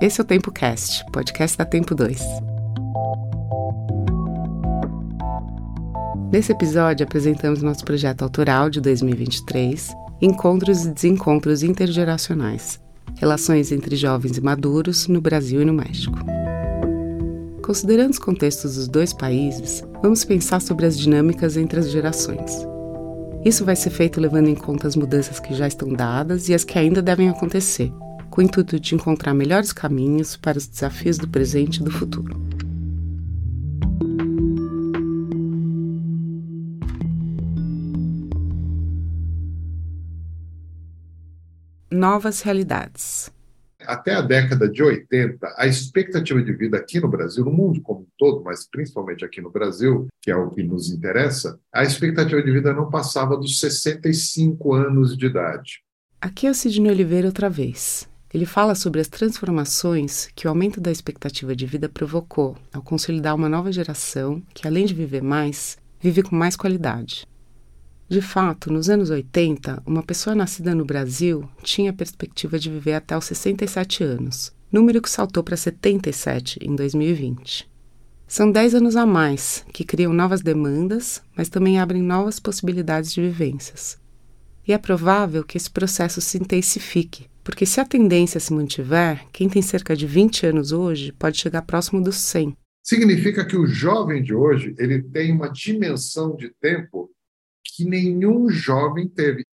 Esse é o Tempo Cast, podcast da Tempo 2. Nesse episódio, apresentamos nosso projeto autoral de 2023, Encontros e Desencontros Intergeracionais Relações entre Jovens e Maduros no Brasil e no México. Considerando os contextos dos dois países, vamos pensar sobre as dinâmicas entre as gerações. Isso vai ser feito levando em conta as mudanças que já estão dadas e as que ainda devem acontecer, com o intuito de encontrar melhores caminhos para os desafios do presente e do futuro. Novas realidades. Até a década de 80, a expectativa de vida aqui no Brasil, no mundo como um todo, mas principalmente aqui no Brasil, que é o que nos interessa, a expectativa de vida não passava dos 65 anos de idade. Aqui é o Sidney Oliveira outra vez. Ele fala sobre as transformações que o aumento da expectativa de vida provocou ao consolidar uma nova geração que, além de viver mais, vive com mais qualidade. De fato, nos anos 80, uma pessoa nascida no Brasil tinha a perspectiva de viver até os 67 anos, número que saltou para 77 em 2020. São 10 anos a mais, que criam novas demandas, mas também abrem novas possibilidades de vivências. E é provável que esse processo se intensifique, porque se a tendência se mantiver, quem tem cerca de 20 anos hoje pode chegar próximo dos 100. Significa que o jovem de hoje ele tem uma dimensão de tempo que nenhum jovem teve.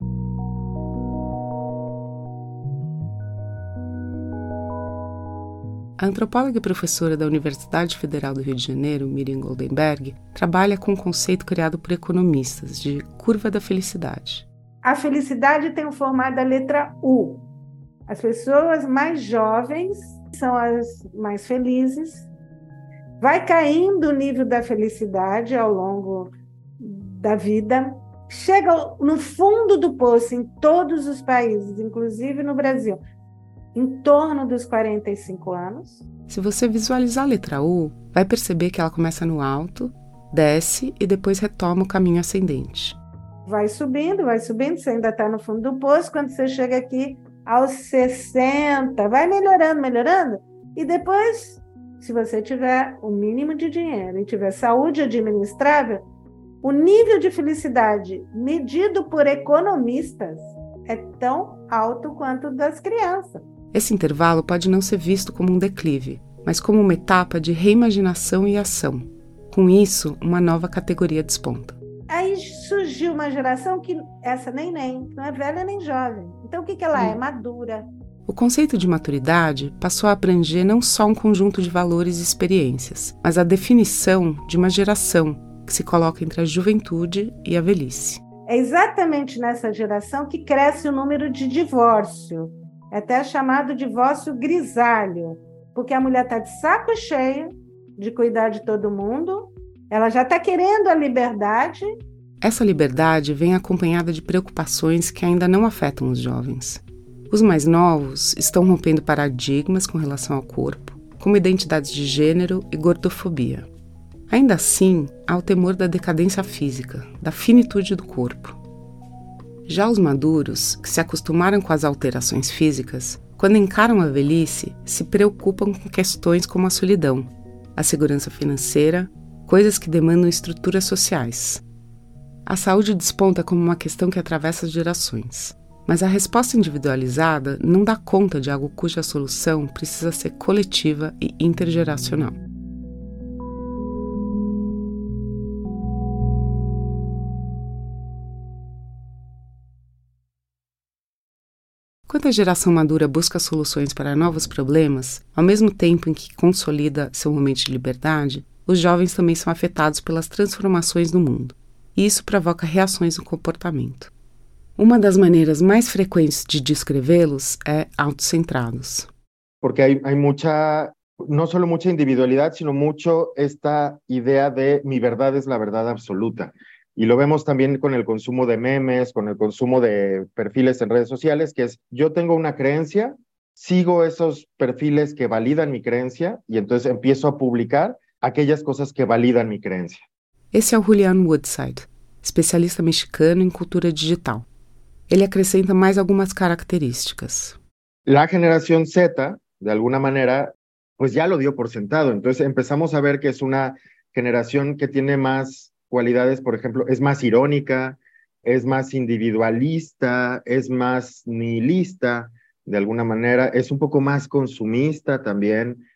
A antropóloga e professora da Universidade Federal do Rio de Janeiro, Miriam Goldenberg, trabalha com um conceito criado por economistas de curva da felicidade. A felicidade tem o formato da letra U. As pessoas mais jovens são as mais felizes. Vai caindo o nível da felicidade ao longo da vida. Chega no fundo do poço em todos os países, inclusive no Brasil, em torno dos 45 anos. Se você visualizar a letra U, vai perceber que ela começa no alto, desce e depois retoma o caminho ascendente. Vai subindo, vai subindo, você ainda está no fundo do poço. Quando você chega aqui, aos 60, vai melhorando, melhorando, e depois, se você tiver o mínimo de dinheiro e tiver saúde administrável, o nível de felicidade medido por economistas é tão alto quanto o das crianças. Esse intervalo pode não ser visto como um declive, mas como uma etapa de reimaginação e ação. Com isso, uma nova categoria desponta. Aí surgiu uma geração que essa nem nem, não é velha nem jovem. Então o que, que ela é? Madura. O conceito de maturidade passou a abranger não só um conjunto de valores e experiências, mas a definição de uma geração que se coloca entre a juventude e a velhice. É exatamente nessa geração que cresce o número de divórcio. É até chamado divórcio grisalho, porque a mulher está de saco cheio de cuidar de todo mundo ela já está querendo a liberdade. Essa liberdade vem acompanhada de preocupações que ainda não afetam os jovens. Os mais novos estão rompendo paradigmas com relação ao corpo, como identidades de gênero e gordofobia. Ainda assim, há o temor da decadência física, da finitude do corpo. Já os maduros, que se acostumaram com as alterações físicas, quando encaram a velhice, se preocupam com questões como a solidão, a segurança financeira coisas que demandam estruturas sociais. A saúde desponta como uma questão que atravessa gerações, mas a resposta individualizada não dá conta de algo cuja solução precisa ser coletiva e intergeracional. Quando a geração madura busca soluções para novos problemas, ao mesmo tempo em que consolida seu momento de liberdade, os jovens também são afetados pelas transformações no mundo, e isso provoca reações no comportamento. Uma das maneiras mais frequentes de descrevê-los é autocentrados. Porque há, muita, não só muita individualidade, sino muito esta ideia de mi verdad es la verdad absoluta. Y lo vemos también con el consumo de memes, con el consumo de perfiles en redes sociales, que es yo tengo una creencia, sigo esos perfiles que validan mi creencia y entonces empiezo a publicar aquelas coisas que validam minha crença. Esse é o Julian Woodside, especialista mexicano em cultura digital. Ele acrescenta mais algumas características. La generación Z, de alguna manera, pues ya lo dio por sentado. Entonces empezamos a ver que es una generación que tiene más cualidades, por ejemplo, es más irónica, es más individualista, es más nihilista, de alguna manera, es un poco más consumista también.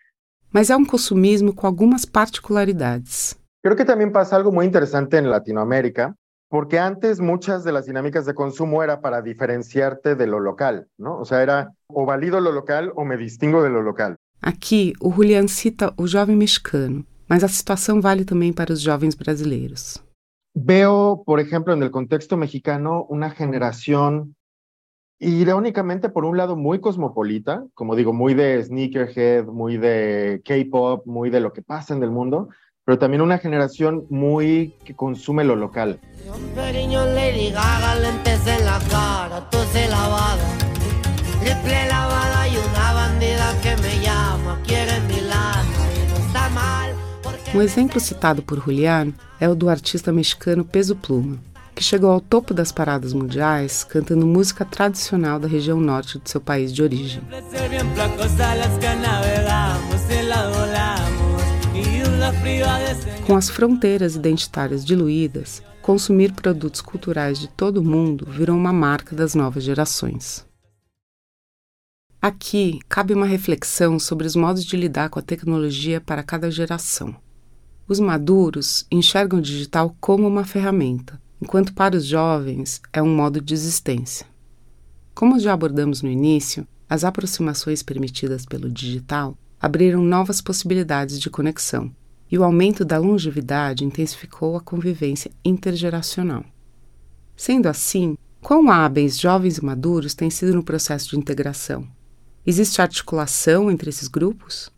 Mas é um consumismo com algumas particularidades. Creo que también pasa algo muy interesante en Latinoamérica, porque antes muchas de las dinámicas de consumo era para diferenciarte de lo local, ¿no? O sea, era o valido lo local o me distingo de lo local. Aqui, o Julian cita o jovem mexicano, mas a situação vale também para os jovens brasileiros. Veo, por ejemplo, en el contexto mexicano, una generación irónicamente, por un lado, muy cosmopolita, como digo, muy de sneakerhead, muy de K-pop, muy de lo que pasa en el mundo, pero también una generación muy que consume lo local. Um exemplo citado por Julián é o do artista mexicano Peso Pluma, que chegou ao topo das paradas mundiais cantando música tradicional da região norte de seu país de origem. Com as fronteiras identitárias diluídas, consumir produtos culturais de todo o mundo virou uma marca das novas gerações. Aqui cabe uma reflexão sobre os modos de lidar com a tecnologia para cada geração. Os maduros enxergam o digital como uma ferramenta, enquanto para os jovens é um modo de existência. Como já abordamos no início, as aproximações permitidas pelo digital abriram novas possibilidades de conexão, e o aumento da longevidade intensificou a convivência intergeracional. Sendo assim, quão hábeis jovens e maduros têm sido no processo de integração? Existe articulação entre esses grupos?